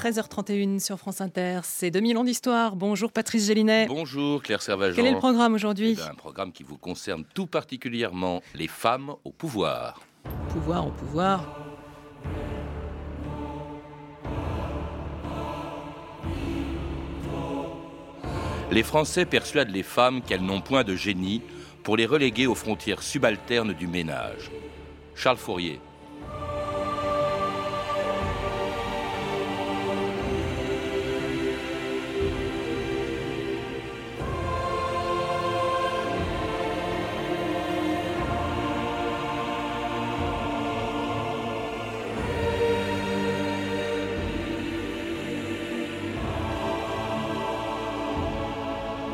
13h31 sur France Inter. C'est 2000 ans d'histoire. Bonjour Patrice Gélinet. Bonjour Claire Servageant. Quel est le programme aujourd'hui eh Un programme qui vous concerne tout particulièrement les femmes au pouvoir. Pouvoir au pouvoir. Les Français persuadent les femmes qu'elles n'ont point de génie pour les reléguer aux frontières subalternes du ménage. Charles Fourier.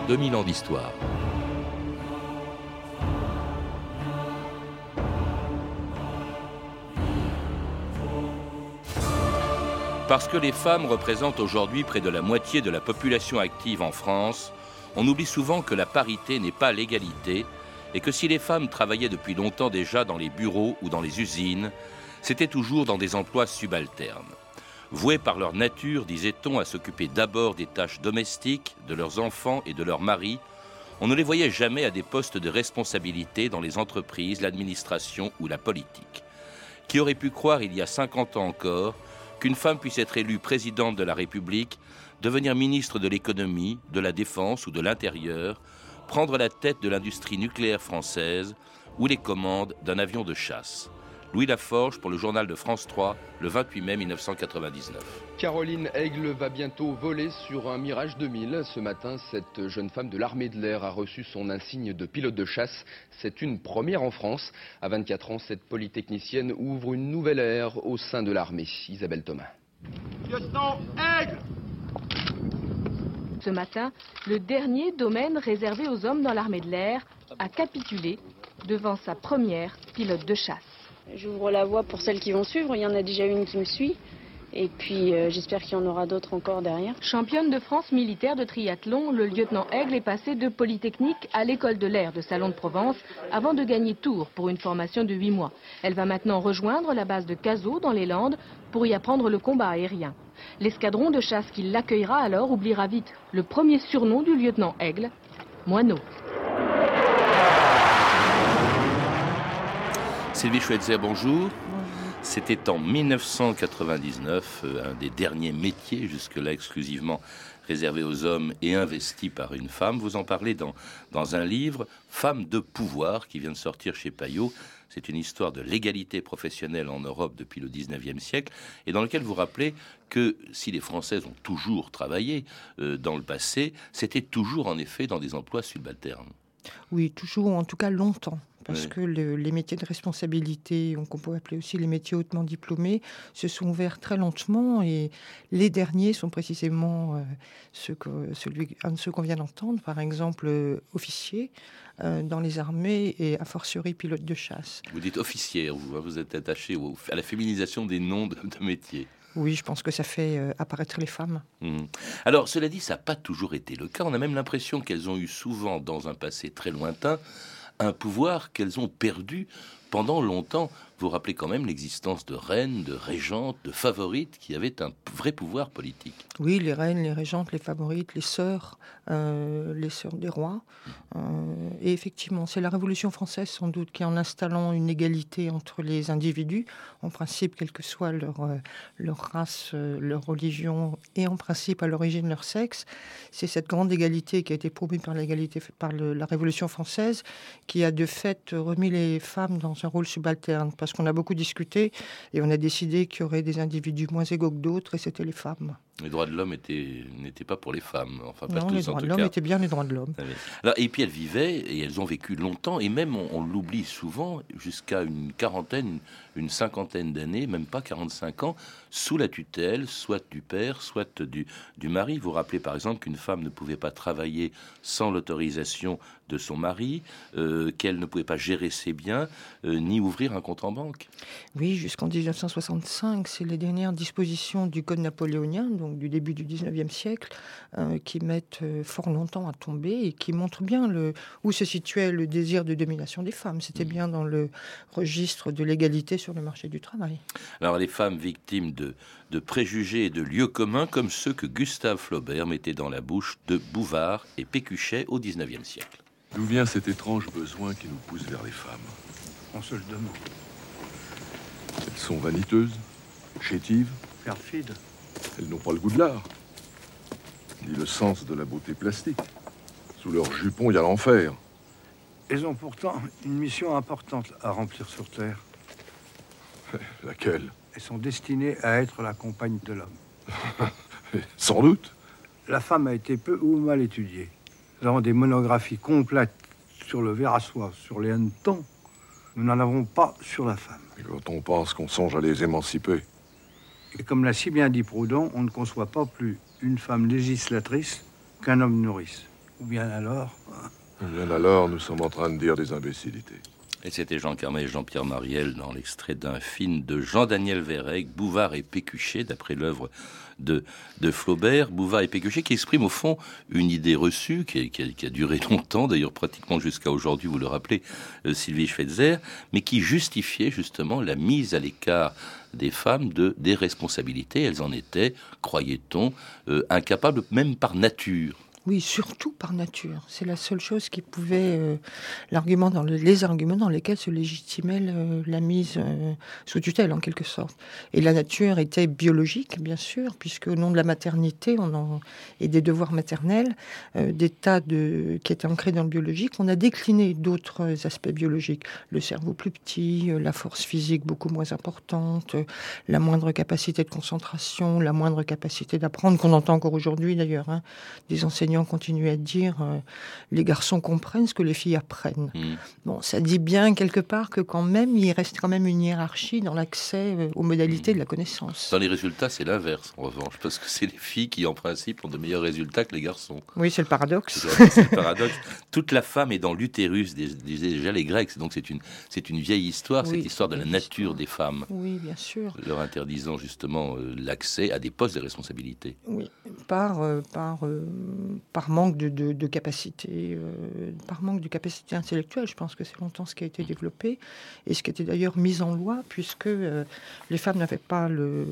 2000 ans d'histoire. Parce que les femmes représentent aujourd'hui près de la moitié de la population active en France, on oublie souvent que la parité n'est pas l'égalité et que si les femmes travaillaient depuis longtemps déjà dans les bureaux ou dans les usines, c'était toujours dans des emplois subalternes. Voués par leur nature, disait-on, à s'occuper d'abord des tâches domestiques, de leurs enfants et de leurs maris, on ne les voyait jamais à des postes de responsabilité dans les entreprises, l'administration ou la politique. Qui aurait pu croire il y a 50 ans encore qu'une femme puisse être élue présidente de la République, devenir ministre de l'économie, de la défense ou de l'intérieur, prendre la tête de l'industrie nucléaire française ou les commandes d'un avion de chasse? Louis Laforge pour le journal de France 3, le 28 mai 1999. Caroline Aigle va bientôt voler sur un Mirage 2000. Ce matin, cette jeune femme de l'armée de l'air a reçu son insigne de pilote de chasse. C'est une première en France. À 24 ans, cette polytechnicienne ouvre une nouvelle ère au sein de l'armée. Isabelle Thomas. Lieutenant Aigle Ce matin, le dernier domaine réservé aux hommes dans l'armée de l'air a capitulé devant sa première pilote de chasse. J'ouvre la voie pour celles qui vont suivre. Il y en a déjà une qui me suit. Et puis euh, j'espère qu'il y en aura d'autres encore derrière. Championne de France militaire de triathlon, le lieutenant Aigle est passé de Polytechnique à l'école de l'air de Salon de Provence avant de gagner Tours pour une formation de 8 mois. Elle va maintenant rejoindre la base de Cazaux dans les Landes pour y apprendre le combat aérien. L'escadron de chasse qui l'accueillera alors oubliera vite le premier surnom du lieutenant Aigle, Moineau. Sylvie Schweitzer, bonjour. C'était en 1999, euh, un des derniers métiers jusque-là exclusivement réservé aux hommes et investi par une femme. Vous en parlez dans, dans un livre, Femme de pouvoir, qui vient de sortir chez Payot. C'est une histoire de l'égalité professionnelle en Europe depuis le 19e siècle, et dans lequel vous rappelez que si les Françaises ont toujours travaillé euh, dans le passé, c'était toujours en effet dans des emplois subalternes. Oui, toujours, en tout cas longtemps parce que les métiers de responsabilité, qu'on peut appeler aussi les métiers hautement diplômés, se sont ouverts très lentement et les derniers sont précisément euh, ceux que, celui, un de ceux qu'on vient d'entendre, par exemple euh, officier euh, dans les armées et a fortiori pilote de chasse. Vous dites officier, vous, hein, vous êtes attaché à la féminisation des noms de, métiers. Oui, je pense que ça fait apparaître les femmes. Mmh. Alors, cela dit, ça n'a pas toujours été le cas. On a même l'impression qu'elles ont eu souvent, dans un passé très lointain, un pouvoir qu'elles ont perdu pendant longtemps. Vous rappelez quand même l'existence de reines, de régentes, de favorites qui avaient un vrai pouvoir politique. Oui, les reines, les régentes, les favorites, les sœurs, euh, les sœurs des rois. Euh, et effectivement, c'est la Révolution française sans doute qui, en installant une égalité entre les individus, en principe, quelle que soit leur, euh, race, leur religion et en principe à l'origine leur sexe, c'est cette grande égalité qui a été promise par par la Révolution française qui a de fait remis les femmes dans un rôle subalterne parce qu'on a beaucoup discuté et on a décidé qu'il y aurait des individus moins égaux que d'autres et c'était les femmes. Les droits de l'homme n'étaient pas pour les femmes, enfin pas non, tous les droits de l'homme étaient bien les droits de l'homme. Et puis elles vivaient et elles ont vécu longtemps et même on, l'oublie souvent jusqu'à une quarantaine, une cinquantaine d'années, même pas 45 ans, sous la tutelle, soit du père, soit du, du mari. Vous rappelez par exemple qu'une femme ne pouvait pas travailler sans l'autorisation de son mari, euh, qu'elle ne pouvait pas gérer ses biens, euh, ni ouvrir un compte en banque. Oui, jusqu'en 1965, c'est les dernières dispositions du Code napoléonien donc du début du 19e siècle, euh, qui mettent euh, fort longtemps à tomber et qui montrent bien le, où se situait le désir de domination des femmes. C'était mmh. bien dans le registre de l'égalité sur le marché du travail. Alors les femmes victimes de, de préjugés et de lieux communs comme ceux que Gustave Flaubert mettait dans la bouche de Bouvard et Pécuchet au 19e siècle. D'où vient cet étrange besoin qui nous pousse vers les femmes? On se le demande. Elles sont vaniteuses, chétives, perfides. Elles n'ont pas le goût de l'art, ni le sens de la beauté plastique. Sous leur jupon, il y a l'enfer. Elles ont pourtant une mission importante à remplir sur Terre. Laquelle? Elles sont destinées à être la compagne de l'homme. Sans doute. La femme a été peu ou mal étudiée. Nous avons des monographies complètes sur le verre à soie, sur les hannetons. Nous n'en avons pas sur la femme. Et quand on pense qu'on songe à les émanciper. Et comme l'a si bien dit Proudhon, on ne conçoit pas plus une femme législatrice qu'un homme nourrice. Ou bien alors. Ou bien alors, nous sommes en train de dire des imbécilités. C'était Jean Carmet et Jean-Pierre Mariel dans l'extrait d'un film de Jean-Daniel Vérec, Bouvard et Pécuchet, d'après l'œuvre de, Flaubert, Bouvard et Pécuchet, qui exprime au fond une idée reçue, qui, a, duré longtemps, d'ailleurs pratiquement jusqu'à aujourd'hui, vous le rappelez, euh, Sylvie Schweitzer, mais qui justifiait justement la mise à l'écart des femmes de des responsabilités. Elles en étaient, croyait-on, euh, incapables, même par nature. Oui, surtout par nature. C'est la seule chose qui pouvait euh, l'argument dans les arguments dans lesquels se légitimait la mise euh, sous tutelle en quelque sorte. Et la nature était biologique, bien sûr, puisque au nom de la maternité, et des devoirs maternels, euh, des tas de qui étaient ancrés dans le biologique, on a décliné d'autres aspects biologiques, le cerveau plus petit, la force physique beaucoup moins importante, la moindre capacité de concentration, la moindre capacité d'apprendre qu'on entend encore aujourd'hui d'ailleurs, hein, des enseignants continue à dire euh, les garçons comprennent ce que les filles apprennent. Hmm. Bon, ça dit bien quelque part que quand même, il reste quand même une hiérarchie dans l'accès euh, aux modalités de la connaissance. Dans les résultats, c'est l'inverse, en revanche, parce que c'est les filles qui, en principe, ont de meilleurs résultats que les garçons. Oui, c'est le paradoxe. C'est le paradoxe. Toute la femme est dans l'utérus, disaient déjà les Grecs. Donc c'est une, c'est une vieille histoire, cette histoire de la nature des femmes. Oui, bien sûr. Leur interdisant justement euh, l'accès à des postes de responsabilité. Oui, par, par par manque de, capacité, euh, par manque de capacité intellectuelle. Je pense que c'est longtemps ce qui a été développé et ce qui était d'ailleurs mis en loi, puisque euh, les femmes n'avaient pas, le,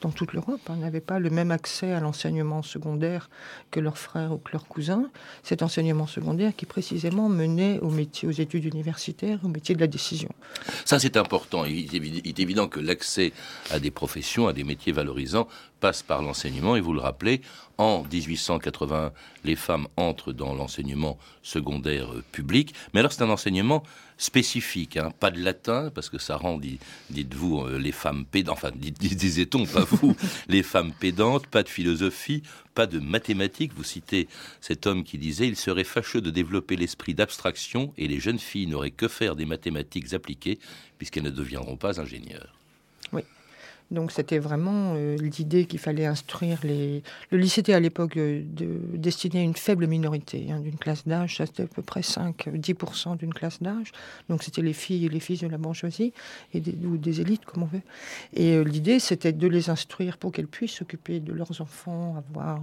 dans toute l'Europe, hein, n'avaient pas le même accès à l'enseignement secondaire que leurs frères ou que leurs cousins. Cet enseignement secondaire qui précisément menait au métier, aux études universitaires, au métier de la décision. Ça, c'est important. Il est évident que l'accès à des professions, à des métiers valorisants, passe par l'enseignement. Et vous le rappelez, en 1880, les femmes entrent dans l'enseignement secondaire euh, public. Mais alors c'est un enseignement spécifique, hein. pas de latin, parce que ça rend, dites-vous, euh, les femmes pédantes, enfin disait-on, pas vous, les femmes pédantes, pas de philosophie, pas de mathématiques. Vous citez cet homme qui disait, il serait fâcheux de développer l'esprit d'abstraction et les jeunes filles n'auraient que faire des mathématiques appliquées puisqu'elles ne deviendront pas ingénieures. Donc c'était vraiment euh, l'idée qu'il fallait instruire les... Le lycée était à l'époque euh, de, destiné à une faible minorité, hein, d'une classe d'âge, c'était à peu près 5-10% d'une classe d'âge. Donc c'était les filles et les fils de la bourgeoisie, et des, ou des élites comme on veut. Et euh, l'idée c'était de les instruire pour qu'elles puissent s'occuper de leurs enfants, avoir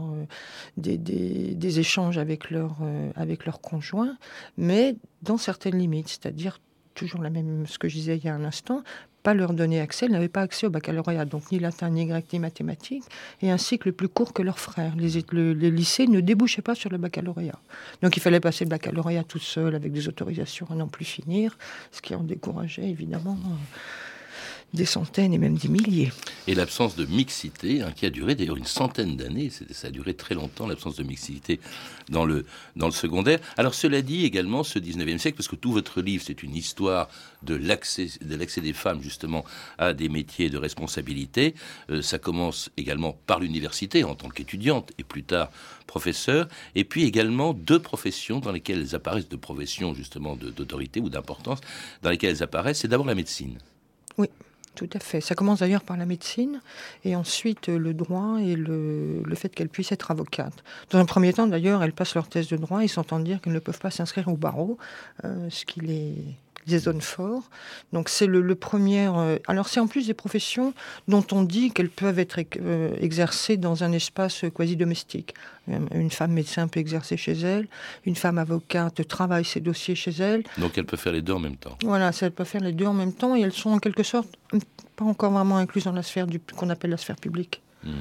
des, des, échanges avec, leur, avec leurs conjoints, mais dans certaines limites, c'est-à-dire toujours la même, ce que je disais il y a un instant, pas leur donner accès. Elles n'avaient pas accès au baccalauréat, donc ni latin, ni grec, ni mathématiques, et un cycle plus court que leurs frères. Les, les lycées ne débouchaient pas sur le baccalauréat. Donc il fallait passer le baccalauréat tout seul, avec des autorisations à n'en plus finir, ce qui en décourageait évidemment des centaines et même des milliers. Et l'absence de mixité, hein, qui a duré d'ailleurs une centaine d'années, ça a duré très longtemps, l'absence de mixité dans le, dans le secondaire. Alors cela dit également, ce 19e siècle, parce que tout votre livre, c'est une histoire de l'accès, de des femmes justement à des métiers de responsabilité. Euh, ça commence également par l'université en tant qu'étudiante et plus tard professeur, et puis également deux professions dans lesquelles elles apparaissent, deux professions justement d'autorité ou d'importance, dans lesquelles elles apparaissent. C'est d'abord la médecine. Oui. Tout à fait. Ça commence d'ailleurs par la médecine et ensuite euh, le droit et le, fait qu'elles puissent être avocates. Dans un premier temps, d'ailleurs, elles passent leur thèse de droit et s'entendent dire qu'elles ne peuvent pas s'inscrire au barreau, euh, ce qui les, des zones fortes. Donc c'est le, premier. Euh, alors c'est en plus des professions dont on dit qu'elles peuvent être euh, exercées dans un espace quasi domestique. Une femme médecin peut exercer chez elle, une femme avocate travaille ses dossiers chez elle. Donc elle peut faire les deux en même temps. Voilà, elle peut faire les deux en même temps et elles sont en quelque sorte pas encore vraiment incluses dans la sphère qu'on appelle la sphère publique. Hmm.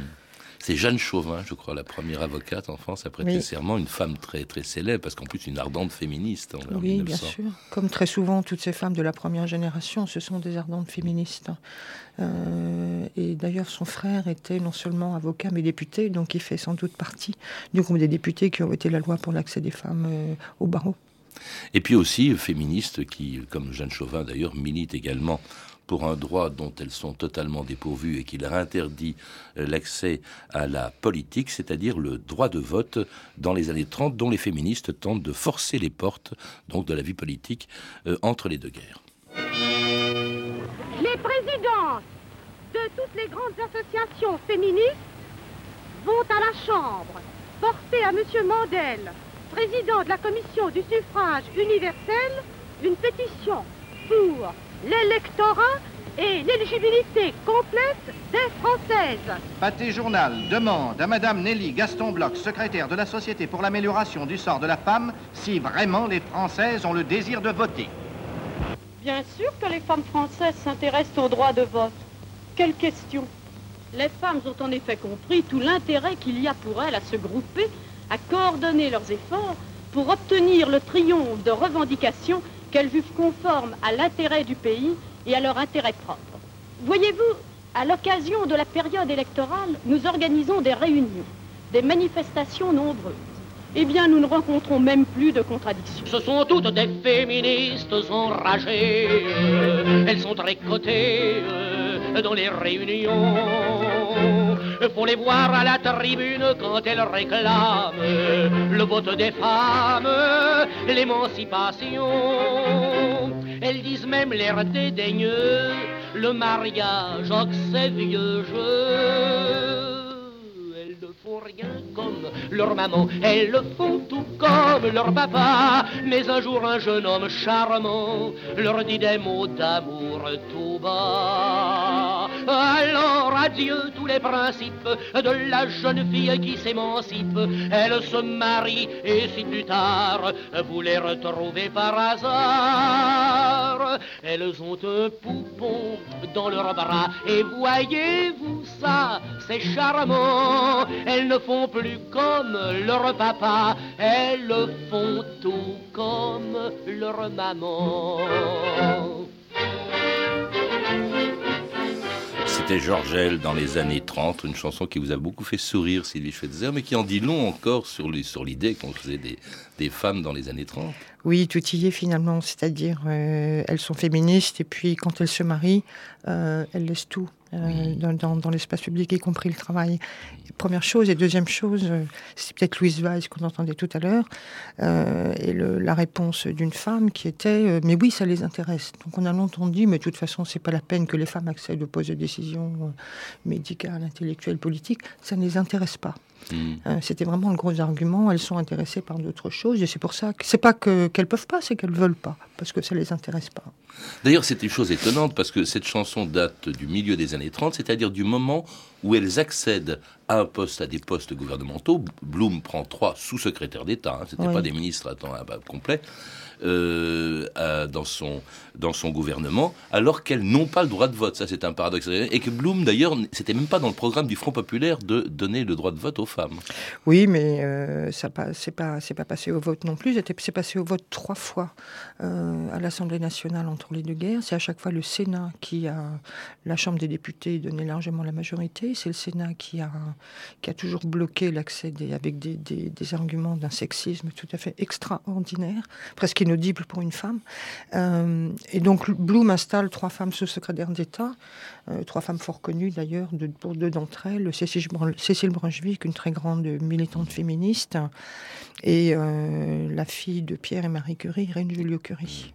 C'est Jeanne Chauvin, je crois, la première avocate en France à prêter serment, une femme très très célèbre, parce qu'en plus une ardente féministe. En oui, bien sûr. Comme très souvent, toutes ces femmes de la première génération, ce sont des ardentes féministes. Euh, et d'ailleurs, son frère était non seulement avocat, mais député, donc il fait sans doute partie du groupe des députés qui ont voté la loi pour l'accès des femmes euh, au barreau. Et puis aussi féministes qui, comme Jeanne Chauvin d'ailleurs, milite également pour un droit dont elles sont totalement dépourvues et qui leur interdit euh, l'accès à la politique, c'est-à-dire le droit de vote dans les années 30, dont les féministes tentent de forcer les portes donc de la vie politique euh, entre les deux guerres. Les présidences de toutes les grandes associations féministes vont à la Chambre porter à M. Mandel, président de la commission du suffrage universel, une pétition pour l'électorat et l'éligibilité complète des Françaises. Pâté Journal demande à Madame Nelly Gaston Bloch, secrétaire de la Société pour l'amélioration du sort de la femme, si vraiment les Françaises ont le désir de voter. Bien sûr que les femmes françaises s'intéressent au droit de vote. Quelle question? Les femmes ont en effet compris tout l'intérêt qu'il y a pour elles à se grouper, à coordonner leurs efforts pour obtenir le triomphe de revendications qu'elles vivent conformes à l'intérêt du pays et à leur intérêt propre. Voyez-vous, à l'occasion de la période électorale, nous organisons des réunions, des manifestations nombreuses. Eh bien, nous ne rencontrons même plus de contradictions. Ce sont toutes des féministes enragées. Elles sont tricotées euh, dans les réunions. Faut les voir à la tribune quand elles réclament le vote des femmes, l'émancipation. Elles disent même l'air dédaigneux, le mariage, oh c'est vieux jeu rien comme leur maman. Elles le font tout comme leur papa. Mais un jour, un jeune homme charmant leur dit des mots d'amour tout bas. Alors adieu tous les principes de la jeune fille qui s'émancipe. Elle se marie et si plus tard vous les retrouvez par hasard, elles ont un poupon dans leurs bras. Et voyez-vous ça, c'est charmant. Elles ne font plus comme leur papa, elles font tout comme leur maman. C'était Georgel dans les années 30, une chanson qui vous a beaucoup fait sourire, Sylvie Schweitzer, mais qui en dit long encore sur l'idée qu'on faisait des, des femmes dans les années 30. Oui, tout y est finalement, c'est-à-dire euh, elles sont féministes et puis quand elles se marient, euh, elles laissent tout euh, dans, l'espace public, y compris le travail. Première chose. Et deuxième chose, c'est peut-être Louise Weiss qu'on entendait tout à l'heure, et la réponse d'une femme qui était Mais oui, ça les intéresse. Donc on a longtemps dit Mais de toute façon, c'est pas la peine que les femmes accèdent aux postes de décision médicales, intellectuelles, politiques. Ça ne les intéresse pas. Hmm. Euh, c'était vraiment le gros argument. Elles sont intéressées par d'autres choses et c'est pour ça que c'est pas que qu'elles peuvent pas, c'est qu'elles veulent pas parce que ça les intéresse pas. D'ailleurs, c'est une chose étonnante parce que cette chanson date du milieu des années 30, c'est-à-dire du moment où elles accèdent à un poste, à des postes gouvernementaux. Bloom prend trois sous-secrétaires d'État, hein, c'était pas des ministres à temps complet. Euh, dans, son, dans son gouvernement, alors qu'elles n'ont pas le droit de vote. Ça, c'est un paradoxe. Et que Blum, d'ailleurs, c'était même pas dans le programme du Front populaire de donner le droit de vote aux femmes. Oui, mais euh, ça c'est pas pas passé au vote non plus. C'est passé au vote trois fois euh, à l'Assemblée nationale entre les deux guerres. C'est à chaque fois le Sénat qui a la Chambre des députés donné largement la majorité. C'est le Sénat qui a qui a toujours bloqué l'accès avec des, arguments d'un sexisme tout à fait extraordinaire, presque inaudible pour une femme. Euh, et donc Blum installe trois femmes sous-secrétaires d'État, euh, trois femmes fort connues d'ailleurs, pour deux d'entre elles, Cécile Brunswick, une très grande militante féministe, et euh, la fille de Pierre et Marie Curie, Reine Julio Curie.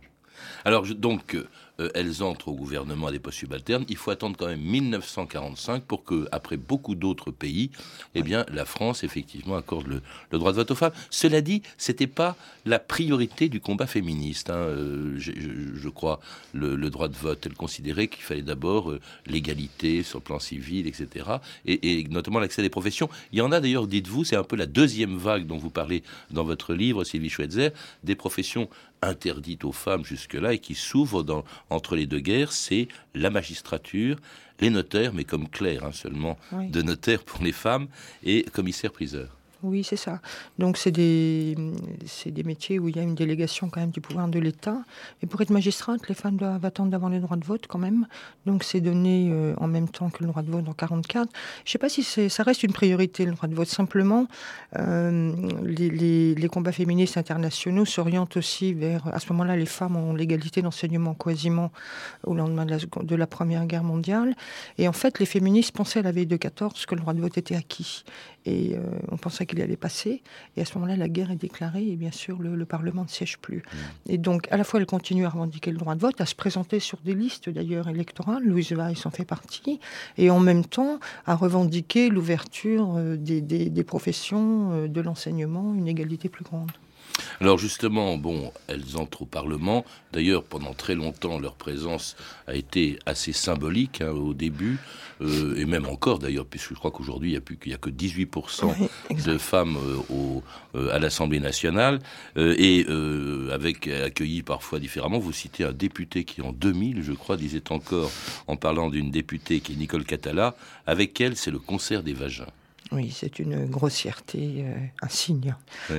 Alors donc euh, elles entrent au gouvernement à des postes subalternes. Il faut attendre quand même 1945 pour que, après beaucoup d'autres pays, eh bien, la France effectivement accorde le, droit de vote aux femmes. Cela dit, c'était pas la priorité du combat féministe. Hein. Euh, je, crois le, droit de vote. Elle considérait qu'il fallait d'abord euh, l'égalité sur le plan civil, etc. Et, et notamment l'accès des professions. Il y en a d'ailleurs, dites-vous, c'est un peu la deuxième vague dont vous parlez dans votre livre, Sylvie Schweitzer, des professions interdites aux femmes jusque-là et qui s'ouvrent entre les deux guerres, c'est la magistrature, les notaires, mais comme clercs hein, seulement, de notaires pour les femmes, et commissaires-priseurs. Oui, c'est ça. Donc, c'est des, des métiers où il y a une délégation quand même du pouvoir de l'État. Et pour être magistrate, les femmes doivent attendre d'avoir le droit de vote quand même. Donc, c'est donné euh, en même temps que le droit de vote en 44. Je ne sais pas si ça reste une priorité, le droit de vote. Simplement, euh, les, combats féministes internationaux s'orientent aussi vers... À ce moment-là, les femmes ont l'égalité d'enseignement quasiment au lendemain de la, de la, Première Guerre mondiale. Et en fait, les féministes pensaient à la veille de 14 que le droit de vote était acquis. Et euh, on pensait qu'il allait passer. Et à ce moment-là, la guerre est déclarée et bien sûr, le, Parlement ne siège plus. Mmh. Et donc, à la fois, elle continue à revendiquer le droit de vote, à se présenter sur des listes d'ailleurs électorales. Louise Weiss en fait partie. Et en même temps, à revendiquer l'ouverture euh, des, des, professions, euh, de l'enseignement, une égalité plus grande. Alors justement, bon, elles entrent au Parlement. D'ailleurs, pendant très longtemps, leur présence a été assez symbolique hein, au début, euh, et même encore d'ailleurs, puisque je crois qu'aujourd'hui, il n'y a, a, que 18% de femmes euh, au, euh, à l'Assemblée nationale, et avec accueillis parfois différemment. Vous citez un député qui, en 2000, je crois, disait encore, en parlant d'une députée qui est Nicole Catala, avec elle, c'est le concert des vagins. Oui, c'est une grossièreté, euh, un signe.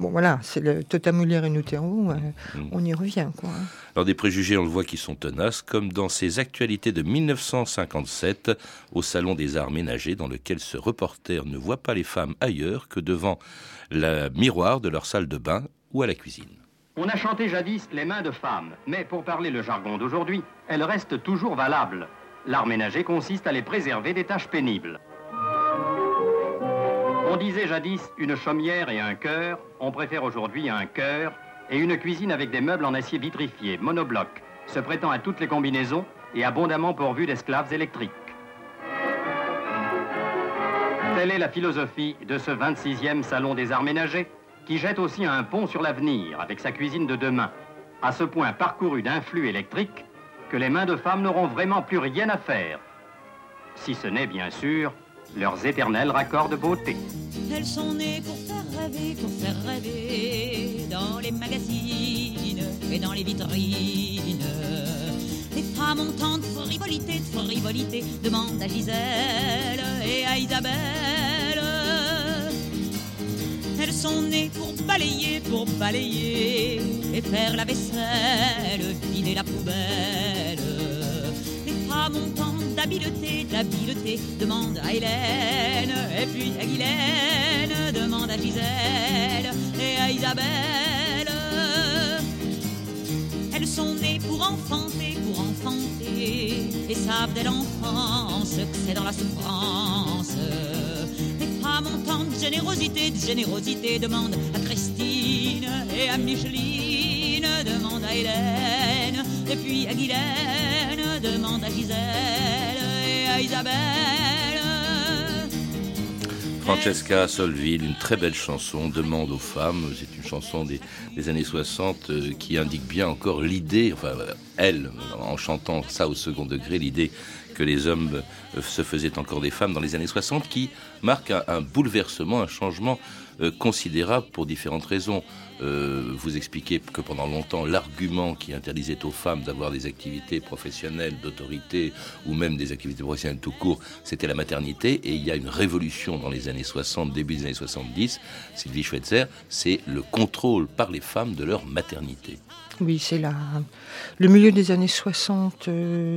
bon voilà, c'est le totamulaire et nutero, euh, mm. on y revient. Quoi. Alors des préjugés, on le voit, qui sont tenaces, comme dans ces actualités de 1957 au Salon des Arts Ménagers, dans lequel ce reporter ne voit pas les femmes ailleurs que devant le miroir de leur salle de bain ou à la cuisine. On a chanté jadis les mains de femmes, mais pour parler le jargon d'aujourd'hui, elles restent toujours valables. L'art ménager consiste à les préserver des tâches pénibles. On disait jadis une chaumière et un cœur, on préfère aujourd'hui un cœur et une cuisine avec des meubles en acier vitrifié, monobloc, se prêtant à toutes les combinaisons et abondamment pourvus d'esclaves électriques. Telle est la philosophie de ce 26e Salon des Arts Ménagers, qui jette aussi un pont sur l'avenir avec sa cuisine de demain, à ce point parcouru d'influx électriques que les mains de femmes n'auront vraiment plus rien à faire. Si ce n'est bien sûr leurs éternels raccords de beauté. Elles sont nées pour faire rêver, pour faire rêver dans les magazines et dans les vitrines. Les femmes ont tant de frivolité, de frivolité, demande à Gisèle et à Isabelle. Elles sont nées pour balayer, pour balayer et faire la vaisselle, vider la poubelle. Les femmes ont tant d'habileté, d'habileté, demande à Hélène, et puis à Guylaine, demande à Gisèle et à Isabelle. Elles sont nées pour enfanter, pour enfanter, et savent dès l'enfance que c'est dans la souffrance. Les femmes ont tant de générosité, de générosité, demande à Christine et à Micheline, demande à Hélène, et puis à Guylaine, demande à Gisèle. Isabelle. Francesca Solville, une très belle chanson, Demande aux femmes. C'est une chanson des, années 60 euh, qui indique bien encore l'idée, enfin, elle, en chantant ça au second degré, l'idée que les hommes euh, se faisaient encore des femmes dans les années 60, qui marque un bouleversement, un changement euh, considérable pour différentes raisons. Euh, vous expliquez que pendant longtemps, l'argument qui interdisait aux femmes d'avoir des activités professionnelles, d'autorité, ou même des activités professionnelles tout court, c'était la maternité. Et il y a une révolution dans les années 60, début des années 70, Sylvie Schweitzer, c'est le contrôle par les femmes de leur maternité. Oui, c'est le milieu des années 60,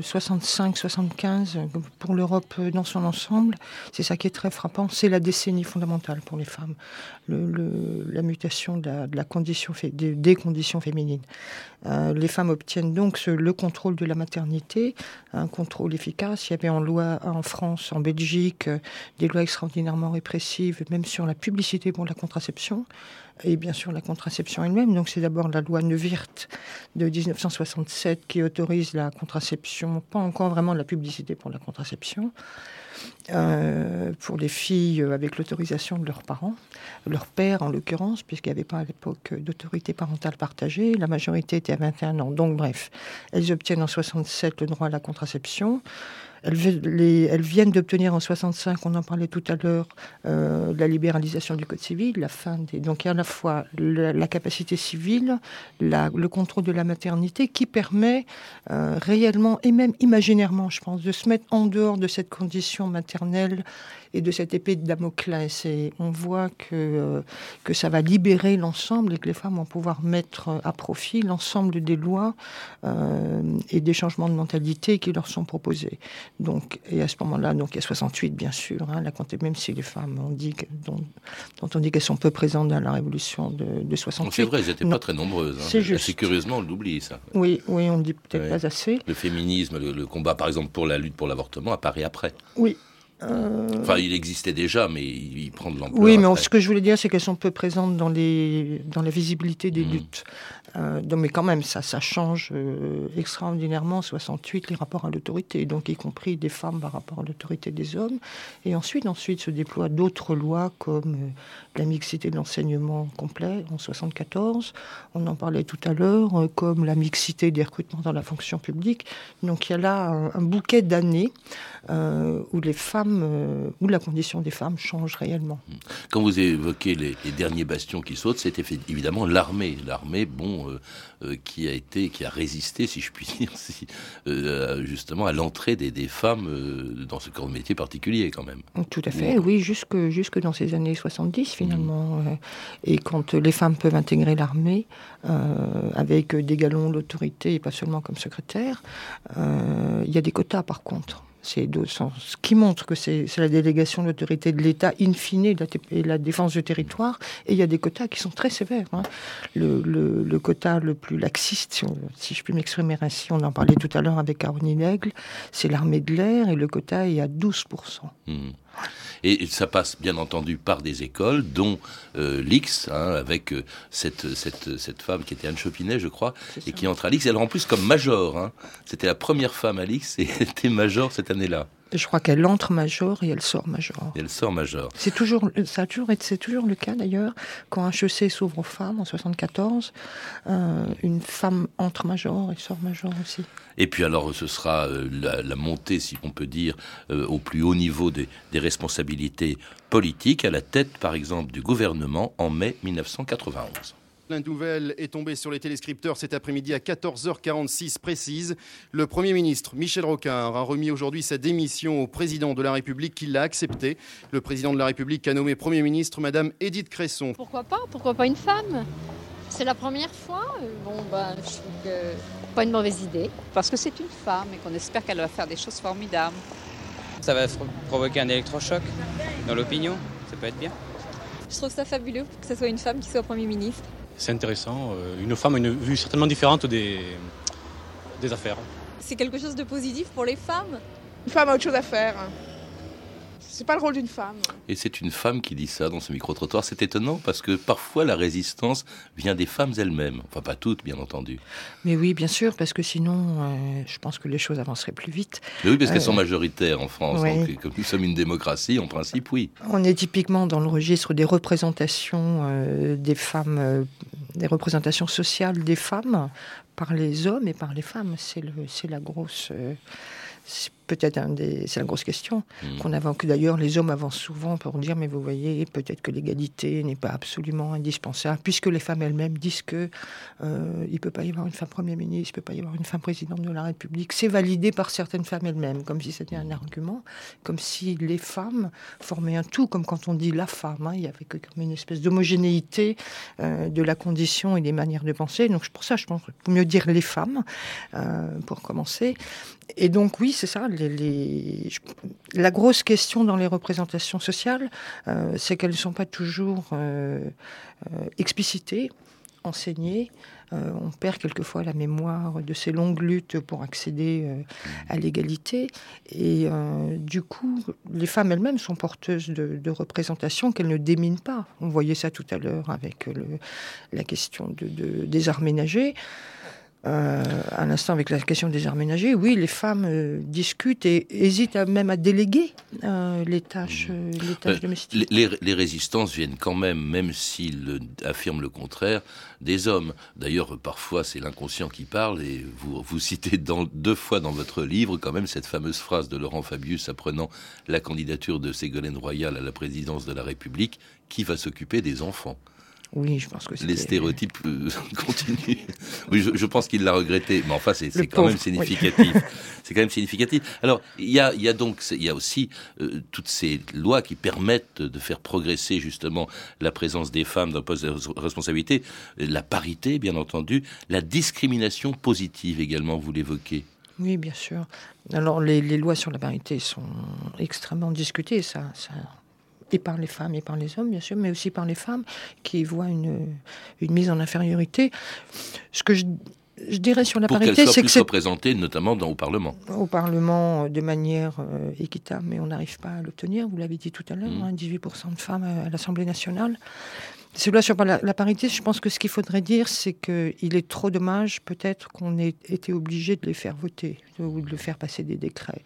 65, 75 pour l'Europe dans son ensemble. C'est ça qui est très frappant. C'est la décennie fondamentale pour les femmes. La mutation de la, condition, des, conditions féminines. Euh, les femmes obtiennent donc le contrôle de la maternité, un contrôle efficace. Il y avait en loi en France, en Belgique, des lois extraordinairement répressives, même sur la publicité pour la contraception. Et bien sûr la contraception elle-même. Donc c'est d'abord la loi Neuwirth de 1967 qui autorise la contraception, pas encore vraiment la publicité pour la contraception. Euh, pour les filles avec l'autorisation de leurs parents, leur père en l'occurrence, puisqu'il n'y avait pas à l'époque d'autorité parentale partagée. La majorité était à 21 ans. Donc bref, elles obtiennent en 67 le droit à la contraception. Elles, viennent d'obtenir en 65, on en parlait tout à l'heure, euh, la libéralisation du Code civil, la fin des... Donc il y a à la fois la, capacité civile, le contrôle de la maternité qui permet euh, réellement et même imaginairement, je pense, de se mettre en dehors de cette condition maternelle et de cette épée de Damoclès. Et on voit que, euh, que ça va libérer l'ensemble et que les femmes vont pouvoir mettre à profit l'ensemble des lois et des changements de mentalité qui leur sont proposés. Donc, et à ce moment-là, donc il y a 68 bien sûr, hein, la même si les femmes ont dit dont, on dit qu'elles sont peu présentes dans la révolution de, de 68. C'est vrai, elles n'étaient pas très nombreuses. Hein. C'est juste. curieusement, on l'oublie ça. Oui, oui, on ne dit peut-être pas assez. Le féminisme, le combat par exemple pour la lutte pour l'avortement apparaît après. Oui, euh, enfin, il existait déjà, mais il, prend de l'ampleur. Oui, mais ce que je voulais dire, c'est qu'elles sont peu présentes dans, les, dans la visibilité des mmh. luttes. Euh, donc, mais quand même, ça, ça change euh, extraordinairement, 68, les rapports à l'autorité, donc y compris des femmes par rapport à l'autorité des hommes. Et ensuite, ensuite se déploient d'autres lois comme la mixité de l'enseignement complet en 74, on en parlait tout à l'heure, comme la mixité des recrutements dans la fonction publique. Donc il y a là un bouquet d'années où les femmes euh, où la condition des femmes change réellement. Quand vous évoquez les, derniers bastions qui sautent, c'est évidemment l'armée. L'armée, bon, euh, euh, qui a été, qui a résisté, si je puis dire, justement à l'entrée des, femmes dans ce corps de métier particulier, quand même. Tout à fait, oui, jusque, jusque dans ces années 70, finalement. Mmh. et quand les femmes peuvent intégrer l'armée, avec des galons d'autorité, et pas seulement comme secrétaire, il y a des quotas, par contre. C'est ce qui montre que c'est la délégation de l'autorité de l'État in fine et la, défense du territoire. Et il y a des quotas qui sont très sévères. Hein. Le, quota le plus laxiste, si, je puis m'exprimer ainsi, on en parlait tout à l'heure avec Caroline Aigle, c'est l'armée de l'air et le quota est à 12%. Et ça passe bien entendu par des écoles, dont euh, l'X, hein, avec euh, cette, cette, cette, femme qui était Anne Chopinet, je crois, et qui entre à l'X. Elle en plus comme major. Hein. C'était la première femme à l'X et elle était major cette année-là. Je crois qu'elle entre major et elle sort major. Et elle sort major. C'est toujours, ça a toujours c'est toujours le cas d'ailleurs. Quand HEC s'ouvre aux femmes en 74, euh, une femme entre major et sort major aussi. Et puis alors, ce sera euh, la, montée, si on peut dire, euh, au plus haut niveau des, des, responsabilités politiques, à la tête, par exemple, du gouvernement en mai 1991. La nouvelle est tombée sur les téléscripteurs cet après-midi à 14h46 précise. Le Premier ministre Michel Rocard a remis aujourd'hui sa démission au président de la République qui l'a accepté. Le président de la République a nommé Premier ministre Madame Édith Cresson. Pourquoi pas? Pourquoi pas une femme? C'est la première fois? Bon, bah, je trouve que pas une mauvaise idée. Parce que c'est une femme et qu'on espère qu'elle va faire des choses formidables. Ça va provoquer un électrochoc dans l'opinion. Ça peut être bien. Je trouve ça fabuleux que ce soit une femme qui soit Premier ministre c'est intéressant. Euh, une femme a une vue certainement différente des, des affaires. C'est quelque chose de positif pour les femmes? Une femme a autre chose à faire. C'est pas le rôle d'une femme. Et c'est une femme qui dit ça dans ce micro-trottoir. C'est étonnant parce que parfois la résistance vient des femmes elles-mêmes. Enfin, pas toutes, bien entendu. Mais oui, bien sûr, parce que sinon, euh, je pense que les choses avanceraient plus vite. Mais oui, parce qu'elles sont euh, majoritaires en France. Donc, comme nous sommes une démocratie, en principe, oui. On est typiquement dans le registre des représentations euh, des femmes, des représentations sociales des femmes par les hommes et par les femmes. C'est la grosse peut-être un des, c'est la grosse question mmh. qu'on avance. Que d'ailleurs les hommes avancent souvent pour dire mais vous voyez peut-être que l'égalité n'est pas absolument indispensable puisque les femmes elles-mêmes disent que euh, il peut pas y avoir une femme premier ministre, il peut pas y avoir une femme présidente de la République. C'est validé par certaines femmes elles-mêmes comme si c'était un argument, comme si les femmes formaient un tout, comme quand on dit la femme. Hein, il y avait comme une espèce d'homogénéité euh, de la condition et des manières de penser. Donc pour ça je pense qu'il mieux dire les femmes euh, pour commencer. Et donc oui c'est ça la grosse question dans les représentations sociales, euh, c'est qu'elles ne sont pas toujours euh, euh, explicitées enseigner. Euh, on perd quelquefois la mémoire de ces longues luttes pour accéder à l'égalité. Et du coup, les femmes elles-mêmes sont porteuses de, représentations qu'elles ne déminent pas. On voyait ça tout à l'heure avec la question de, des arts. Euh, à l'instant avec la question des arts ménagers, oui, les femmes euh, discutent et hésitent même à déléguer euh, les tâches, les tâches domestiques. Les, résistances viennent quand même, même s'ils affirment le contraire, des hommes. D'ailleurs, parfois, c'est l'inconscient qui parle et vous, vous citez dans, deux fois dans votre livre quand même cette fameuse phrase de Laurent Fabius apprenant la candidature de Ségolène Royal à la présidence de la République, qui va s'occuper des enfants? Oui, je pense que les stéréotypes euh, continuent. Oui, je, pense qu'il l'a regretté, mais enfin, c'est quand même significatif. c'est quand même significatif. Alors, il y a, y a, donc, il y a aussi euh, toutes ces lois qui permettent de faire progresser justement la présence des femmes dans le poste de responsabilité, la parité, bien entendu, la discrimination positive également, vous l'évoquez. Oui, bien sûr. Alors, les, les, lois sur la parité sont extrêmement discutées, ça, ça et par les femmes et par les hommes, bien sûr, mais aussi par les femmes qui voient une, une mise en infériorité. Ce que je, je dirais sur la parité, c'est que c'est représentée notamment dans, au Parlement. Au Parlement, de manière euh, équitable, mais on n'arrive pas à l'obtenir. Vous l'avez dit tout à l'heure, 18% mmh. hein, de femmes à l'Assemblée nationale. Celui-là sur la, la, parité, je pense que ce qu'il faudrait dire, c'est qu'il est trop dommage peut-être qu'on ait été obligé de les faire voter ou de le faire passer des décrets.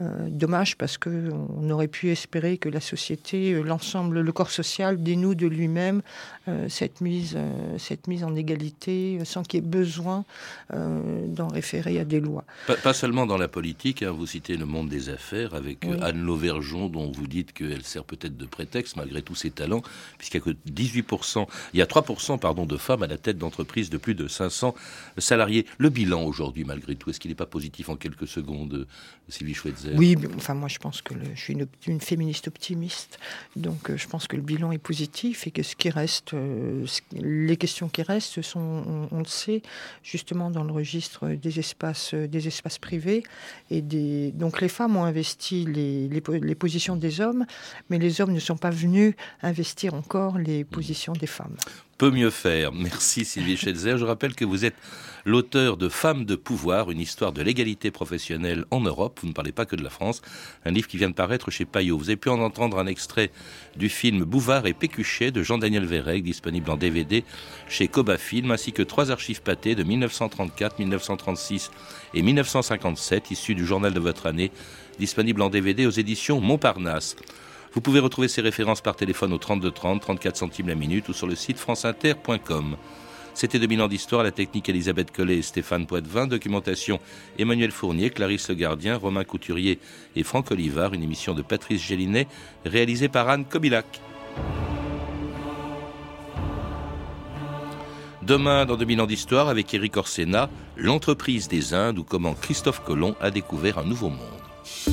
Euh, dommage parce qu'on aurait pu espérer que la société, euh, l'ensemble, le corps social dénoue de lui-même euh, cette, mise, cette mise en égalité sans qu'il y ait besoin d'en référer à des lois. Pas, seulement dans la politique, hein, vous citez le monde des affaires avec Anne Lauvergeon dont vous dites qu'elle sert peut-être de prétexte malgré tous ses talents, puisqu'il n'y a que 18%, il y a 3% pardon, de femmes à la tête d'entreprises de plus de 500 salariés. Le bilan aujourd'hui malgré tout, est-ce qu'il n'est pas positif en quelques secondes, Sylvie Schweitzer? Oui, enfin moi je pense que je suis une, féministe optimiste, donc euh, je pense que le bilan est positif et que ce qui reste, euh, les questions qui restent sont, on, le sait, justement dans le registre des espaces, euh, des espaces privés et des. Donc les femmes ont investi les, les, positions des hommes, mais les hommes ne sont pas venus investir encore les positions des femmes peut mieux faire. Merci Sylvie Schelzer. Je rappelle que vous êtes l'auteur de Femmes de pouvoir, une histoire de l'égalité professionnelle en Europe. Vous ne parlez pas que de la France. Un livre qui vient de paraître chez Payot. Vous avez pu en entendre un extrait du film Bouvard et Pécuchet de Jean-Daniel Vérec, disponible en DVD chez Coba Film, ainsi que trois archives pâtées de 1934, 1936 et 1957, issues du journal de votre année, disponible en DVD aux éditions Montparnasse. Vous pouvez retrouver ces références par téléphone au 32 30, 34 centimes la minute ou sur le site franceinter.com. C'était 2000 ans d'histoire, la technique Elisabeth Collet et Stéphane Poitvin, documentation Emmanuel Fournier, Clarisse Le Gardien, Romain Couturier et Franck Olivard, une émission de Patrice Gélinet réalisée par Anne Kobilac. Demain, dans 2000 ans d'histoire, avec Eric Orsena, l'entreprise des Indes ou comment Christophe Colomb a découvert un nouveau monde.